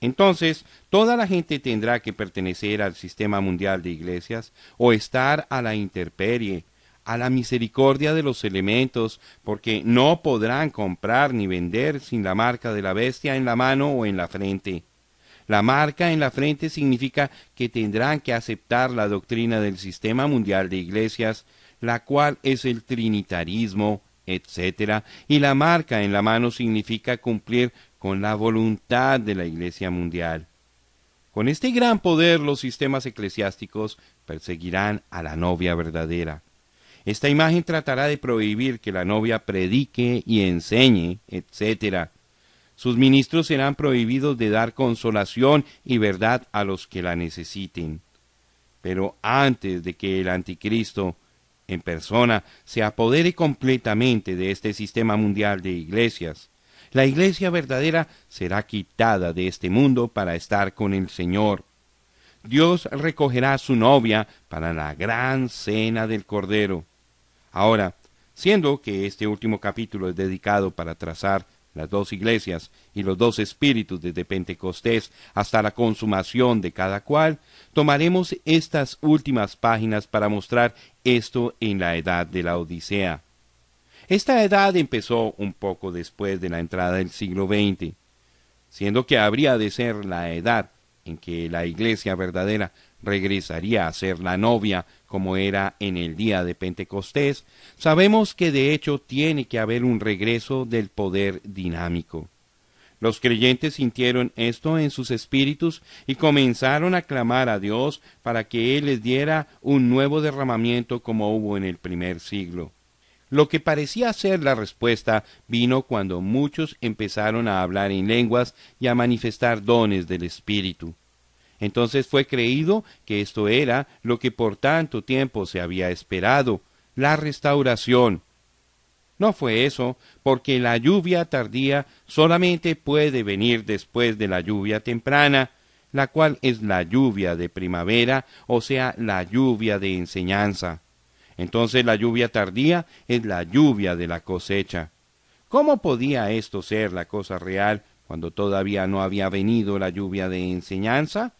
Entonces, toda la gente tendrá que pertenecer al sistema mundial de iglesias o estar a la interperie, a la misericordia de los elementos, porque no podrán comprar ni vender sin la marca de la bestia en la mano o en la frente. La marca en la frente significa que tendrán que aceptar la doctrina del sistema mundial de iglesias, la cual es el trinitarismo, etc. Y la marca en la mano significa cumplir con la voluntad de la iglesia mundial. Con este gran poder los sistemas eclesiásticos perseguirán a la novia verdadera. Esta imagen tratará de prohibir que la novia predique y enseñe, etc. Sus ministros serán prohibidos de dar consolación y verdad a los que la necesiten. Pero antes de que el anticristo en persona se apodere completamente de este sistema mundial de iglesias, la iglesia verdadera será quitada de este mundo para estar con el Señor. Dios recogerá a su novia para la gran cena del Cordero. Ahora, siendo que este último capítulo es dedicado para trazar las dos iglesias y los dos espíritus desde Pentecostés hasta la consumación de cada cual, tomaremos estas últimas páginas para mostrar esto en la edad de la Odisea. Esta edad empezó un poco después de la entrada del siglo XX, siendo que habría de ser la edad en que la iglesia verdadera regresaría a ser la novia como era en el día de Pentecostés, sabemos que de hecho tiene que haber un regreso del poder dinámico. Los creyentes sintieron esto en sus espíritus y comenzaron a clamar a Dios para que Él les diera un nuevo derramamiento como hubo en el primer siglo. Lo que parecía ser la respuesta vino cuando muchos empezaron a hablar en lenguas y a manifestar dones del Espíritu. Entonces fue creído que esto era lo que por tanto tiempo se había esperado, la restauración. No fue eso, porque la lluvia tardía solamente puede venir después de la lluvia temprana, la cual es la lluvia de primavera, o sea, la lluvia de enseñanza. Entonces la lluvia tardía es la lluvia de la cosecha. ¿Cómo podía esto ser la cosa real cuando todavía no había venido la lluvia de enseñanza?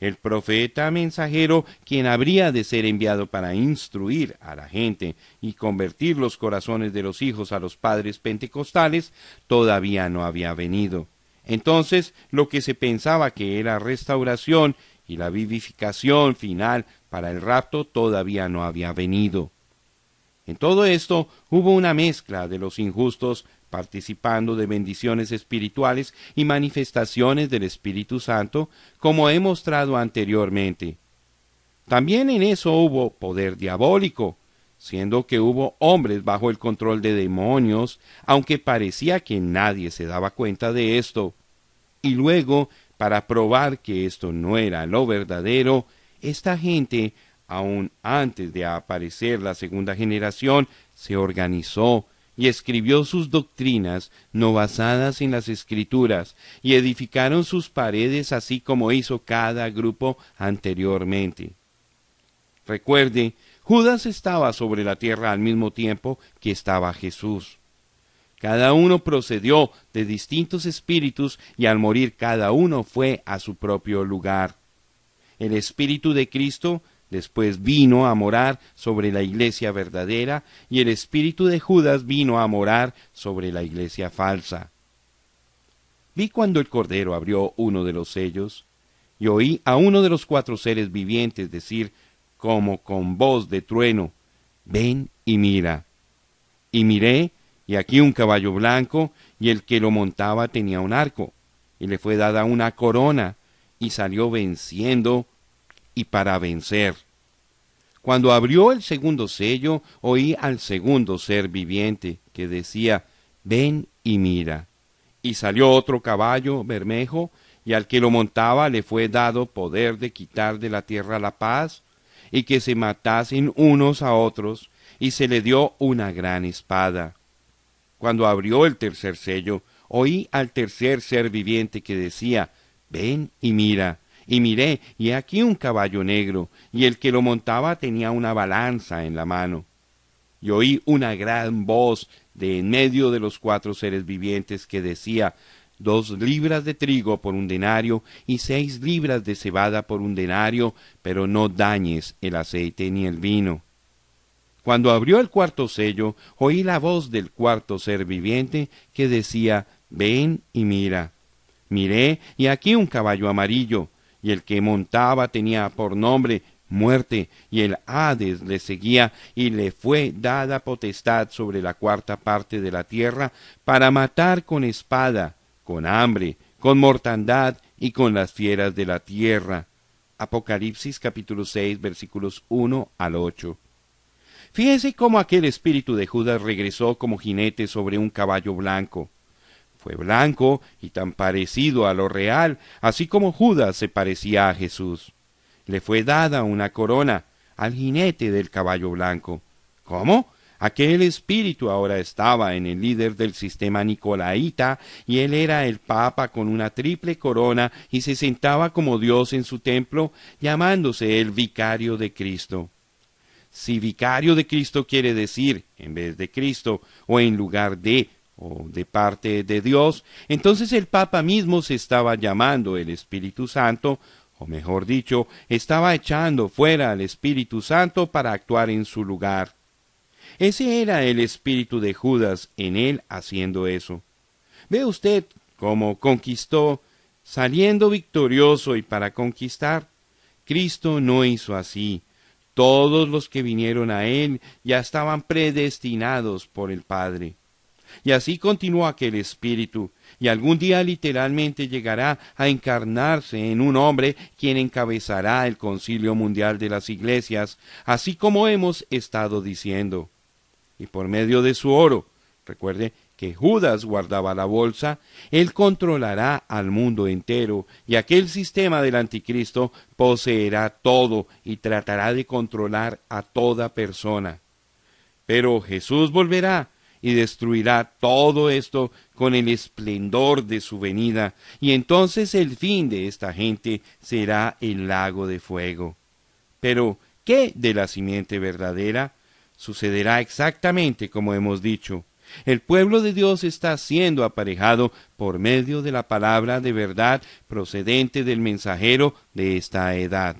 El profeta mensajero, quien habría de ser enviado para instruir a la gente y convertir los corazones de los hijos a los padres pentecostales, todavía no había venido. Entonces, lo que se pensaba que era restauración y la vivificación final para el rapto todavía no había venido. En todo esto hubo una mezcla de los injustos participando de bendiciones espirituales y manifestaciones del Espíritu Santo, como he mostrado anteriormente. También en eso hubo poder diabólico, siendo que hubo hombres bajo el control de demonios, aunque parecía que nadie se daba cuenta de esto. Y luego, para probar que esto no era lo verdadero, esta gente, aun antes de aparecer la segunda generación, se organizó, y escribió sus doctrinas no basadas en las escrituras, y edificaron sus paredes así como hizo cada grupo anteriormente. Recuerde, Judas estaba sobre la tierra al mismo tiempo que estaba Jesús. Cada uno procedió de distintos espíritus y al morir cada uno fue a su propio lugar. El espíritu de Cristo Después vino a morar sobre la iglesia verdadera y el espíritu de Judas vino a morar sobre la iglesia falsa. Vi cuando el Cordero abrió uno de los sellos y oí a uno de los cuatro seres vivientes decir como con voz de trueno, ven y mira. Y miré, y aquí un caballo blanco, y el que lo montaba tenía un arco, y le fue dada una corona, y salió venciendo y para vencer. Cuando abrió el segundo sello, oí al segundo ser viviente, que decía, ven y mira. Y salió otro caballo bermejo, y al que lo montaba le fue dado poder de quitar de la tierra la paz, y que se matasen unos a otros, y se le dio una gran espada. Cuando abrió el tercer sello, oí al tercer ser viviente que decía, ven y mira y miré, y aquí un caballo negro, y el que lo montaba tenía una balanza en la mano. Y oí una gran voz de en medio de los cuatro seres vivientes que decía, dos libras de trigo por un denario y seis libras de cebada por un denario, pero no dañes el aceite ni el vino. Cuando abrió el cuarto sello, oí la voz del cuarto ser viviente que decía, Ven y mira. Miré, y aquí un caballo amarillo, y el que montaba tenía por nombre muerte, y el Hades le seguía, y le fue dada potestad sobre la cuarta parte de la tierra, para matar con espada, con hambre, con mortandad y con las fieras de la tierra. Apocalipsis capítulo 6 versículos 1 al 8. Fíjense cómo aquel espíritu de Judas regresó como jinete sobre un caballo blanco. Fue blanco y tan parecido a lo real, así como Judas se parecía a Jesús. Le fue dada una corona al jinete del caballo blanco. ¿Cómo? Aquel espíritu ahora estaba en el líder del sistema nicolaíta y él era el papa con una triple corona y se sentaba como Dios en su templo, llamándose el vicario de Cristo. Si vicario de Cristo quiere decir en vez de Cristo o en lugar de o de parte de Dios, entonces el Papa mismo se estaba llamando el Espíritu Santo, o mejor dicho, estaba echando fuera al Espíritu Santo para actuar en su lugar. Ese era el espíritu de Judas en él haciendo eso. Ve usted cómo conquistó, saliendo victorioso y para conquistar. Cristo no hizo así. Todos los que vinieron a él ya estaban predestinados por el Padre. Y así continuó aquel espíritu, y algún día literalmente llegará a encarnarse en un hombre quien encabezará el concilio mundial de las iglesias, así como hemos estado diciendo. Y por medio de su oro, recuerde que Judas guardaba la bolsa, él controlará al mundo entero, y aquel sistema del anticristo poseerá todo y tratará de controlar a toda persona. Pero Jesús volverá y destruirá todo esto con el esplendor de su venida, y entonces el fin de esta gente será el lago de fuego. Pero, ¿qué de la simiente verdadera? Sucederá exactamente como hemos dicho. El pueblo de Dios está siendo aparejado por medio de la palabra de verdad procedente del mensajero de esta edad.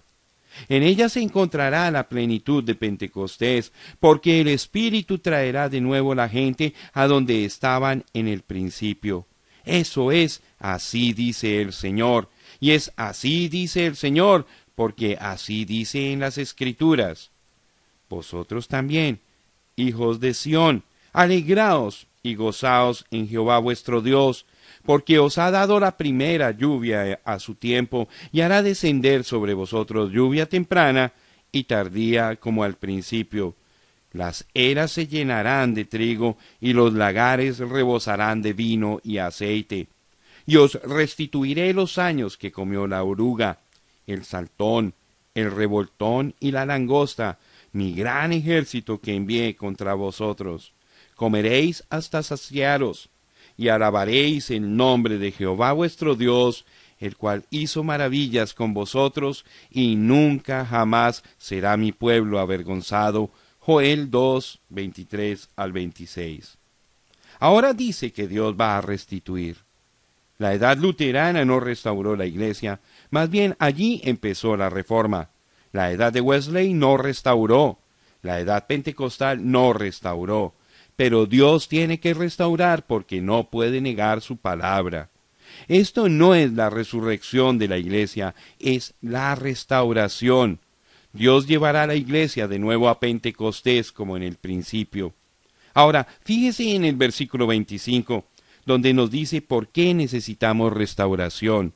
En ella se encontrará la plenitud de Pentecostés, porque el Espíritu traerá de nuevo la gente a donde estaban en el principio. Eso es, así dice el Señor, y es así dice el Señor, porque así dice en las Escrituras. Vosotros también, hijos de Sión, alegraos y gozaos en Jehová vuestro Dios, porque os ha dado la primera lluvia a su tiempo, y hará descender sobre vosotros lluvia temprana y tardía como al principio. Las eras se llenarán de trigo, y los lagares rebosarán de vino y aceite. Y os restituiré los años que comió la oruga, el saltón, el revoltón y la langosta, mi gran ejército que envié contra vosotros. Comeréis hasta saciaros, y alabaréis el nombre de Jehová vuestro Dios, el cual hizo maravillas con vosotros, y nunca jamás será mi pueblo avergonzado. Joel 2, 23 al 26. Ahora dice que Dios va a restituir. La edad luterana no restauró la iglesia, más bien allí empezó la reforma. La edad de Wesley no restauró. La edad pentecostal no restauró. Pero Dios tiene que restaurar porque no puede negar su palabra. Esto no es la resurrección de la iglesia, es la restauración. Dios llevará a la iglesia de nuevo a Pentecostés como en el principio. Ahora, fíjese en el versículo 25, donde nos dice por qué necesitamos restauración.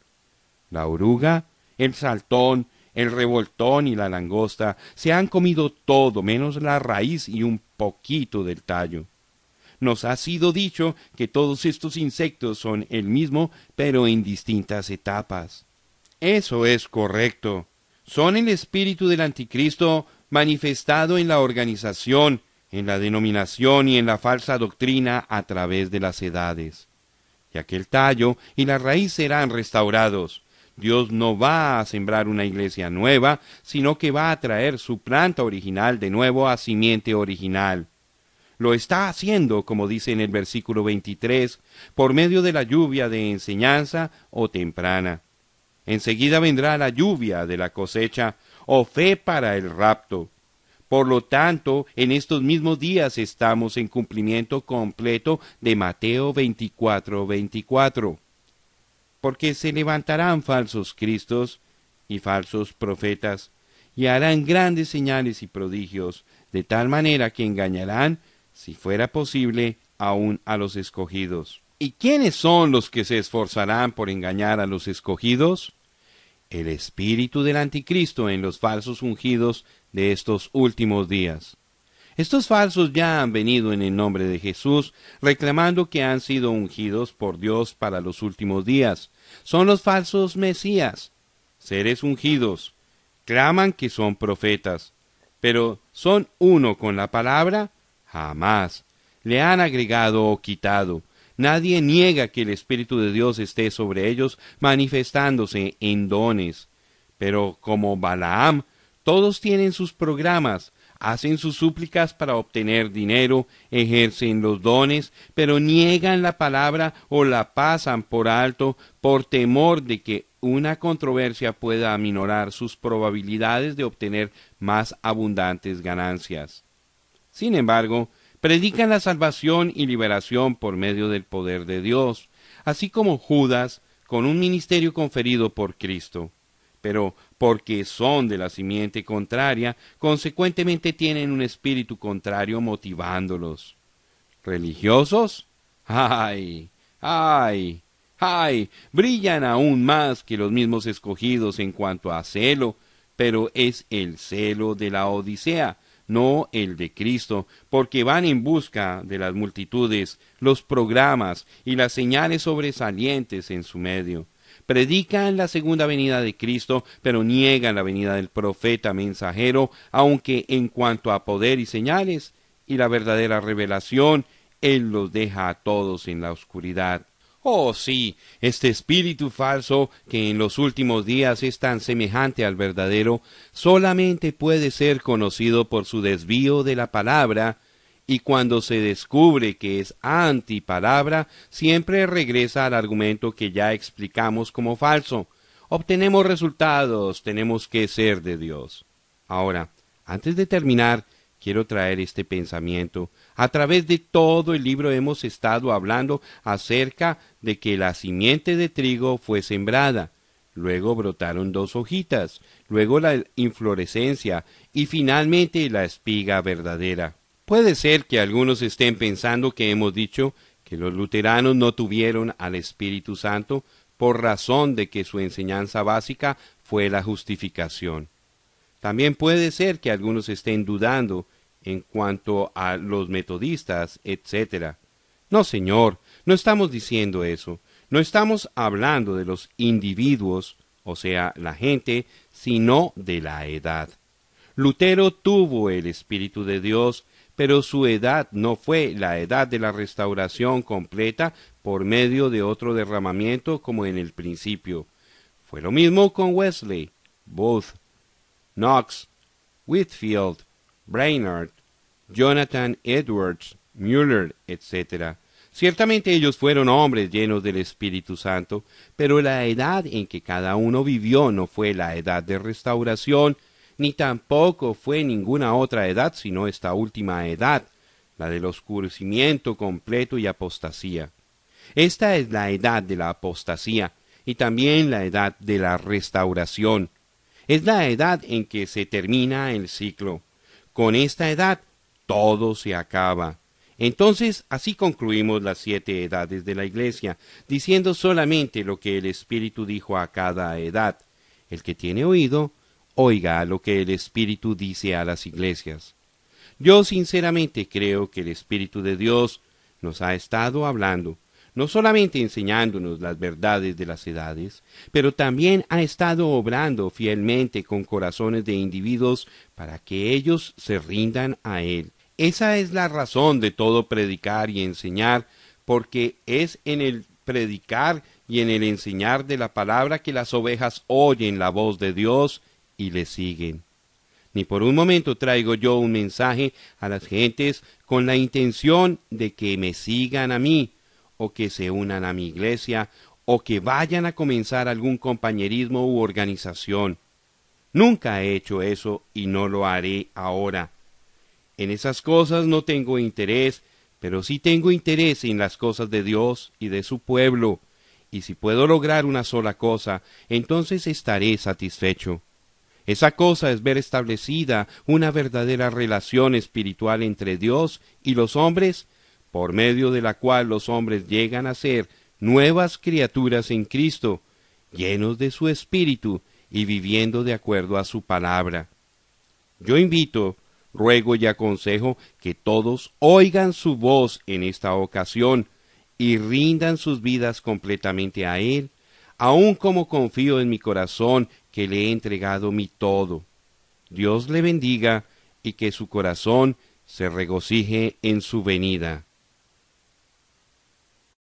La oruga, el saltón, el revoltón y la langosta se han comido todo menos la raíz y un poquito del tallo. Nos ha sido dicho que todos estos insectos son el mismo, pero en distintas etapas. Eso es correcto. Son el espíritu del anticristo manifestado en la organización, en la denominación y en la falsa doctrina a través de las edades. Ya que el tallo y la raíz serán restaurados, Dios no va a sembrar una iglesia nueva, sino que va a traer su planta original de nuevo a simiente original. Lo está haciendo, como dice en el versículo 23, por medio de la lluvia de enseñanza o temprana. Enseguida vendrá la lluvia de la cosecha o fe para el rapto. Por lo tanto, en estos mismos días estamos en cumplimiento completo de Mateo 24, 24 porque se levantarán falsos cristos y falsos profetas, y harán grandes señales y prodigios, de tal manera que engañarán, si fuera posible, aun a los escogidos. ¿Y quiénes son los que se esforzarán por engañar a los escogidos? El espíritu del anticristo en los falsos ungidos de estos últimos días. Estos falsos ya han venido en el nombre de Jesús, reclamando que han sido ungidos por Dios para los últimos días. Son los falsos Mesías, seres ungidos. Claman que son profetas, pero ¿son uno con la palabra? Jamás. Le han agregado o quitado. Nadie niega que el Espíritu de Dios esté sobre ellos manifestándose en dones. Pero como Balaam, todos tienen sus programas, hacen sus súplicas para obtener dinero, ejercen los dones, pero niegan la palabra o la pasan por alto por temor de que una controversia pueda aminorar sus probabilidades de obtener más abundantes ganancias. Sin embargo, predican la salvación y liberación por medio del poder de Dios, así como Judas, con un ministerio conferido por Cristo pero porque son de la simiente contraria, consecuentemente tienen un espíritu contrario motivándolos. ¿Religiosos? ¡Ay! ¡Ay! ¡Ay! Brillan aún más que los mismos escogidos en cuanto a celo, pero es el celo de la Odisea, no el de Cristo, porque van en busca de las multitudes, los programas y las señales sobresalientes en su medio predican la segunda venida de Cristo, pero niegan la venida del profeta mensajero, aunque en cuanto a poder y señales y la verdadera revelación, Él los deja a todos en la oscuridad. Oh sí, este espíritu falso, que en los últimos días es tan semejante al verdadero, solamente puede ser conocido por su desvío de la palabra, y cuando se descubre que es antipalabra, siempre regresa al argumento que ya explicamos como falso. Obtenemos resultados, tenemos que ser de Dios. Ahora, antes de terminar, quiero traer este pensamiento. A través de todo el libro hemos estado hablando acerca de que la simiente de trigo fue sembrada, luego brotaron dos hojitas, luego la inflorescencia y finalmente la espiga verdadera. Puede ser que algunos estén pensando que hemos dicho que los luteranos no tuvieron al Espíritu Santo por razón de que su enseñanza básica fue la justificación. También puede ser que algunos estén dudando en cuanto a los metodistas, etc. No, señor, no estamos diciendo eso. No estamos hablando de los individuos, o sea, la gente, sino de la edad. Lutero tuvo el Espíritu de Dios pero su edad no fue la edad de la restauración completa por medio de otro derramamiento como en el principio. Fue lo mismo con Wesley, Booth, Knox, Whitfield, Brainerd, Jonathan Edwards, Mueller, etc. Ciertamente ellos fueron hombres llenos del Espíritu Santo, pero la edad en que cada uno vivió no fue la edad de restauración, ni tampoco fue ninguna otra edad sino esta última edad, la del oscurecimiento completo y apostasía. Esta es la edad de la apostasía y también la edad de la restauración. Es la edad en que se termina el ciclo. Con esta edad todo se acaba. Entonces, así concluimos las siete edades de la Iglesia, diciendo solamente lo que el Espíritu dijo a cada edad. El que tiene oído, oiga lo que el Espíritu dice a las iglesias. Yo sinceramente creo que el Espíritu de Dios nos ha estado hablando, no solamente enseñándonos las verdades de las edades, pero también ha estado obrando fielmente con corazones de individuos para que ellos se rindan a Él. Esa es la razón de todo predicar y enseñar, porque es en el predicar y en el enseñar de la palabra que las ovejas oyen la voz de Dios y le siguen. Ni por un momento traigo yo un mensaje a las gentes con la intención de que me sigan a mí, o que se unan a mi iglesia, o que vayan a comenzar algún compañerismo u organización. Nunca he hecho eso y no lo haré ahora. En esas cosas no tengo interés, pero sí tengo interés en las cosas de Dios y de su pueblo, y si puedo lograr una sola cosa, entonces estaré satisfecho. Esa cosa es ver establecida una verdadera relación espiritual entre Dios y los hombres por medio de la cual los hombres llegan a ser nuevas criaturas en Cristo, llenos de su espíritu y viviendo de acuerdo a su palabra. Yo invito, ruego y aconsejo que todos oigan su voz en esta ocasión y rindan sus vidas completamente a Él, aun como confío en mi corazón que le he entregado mi todo. Dios le bendiga y que su corazón se regocije en su venida.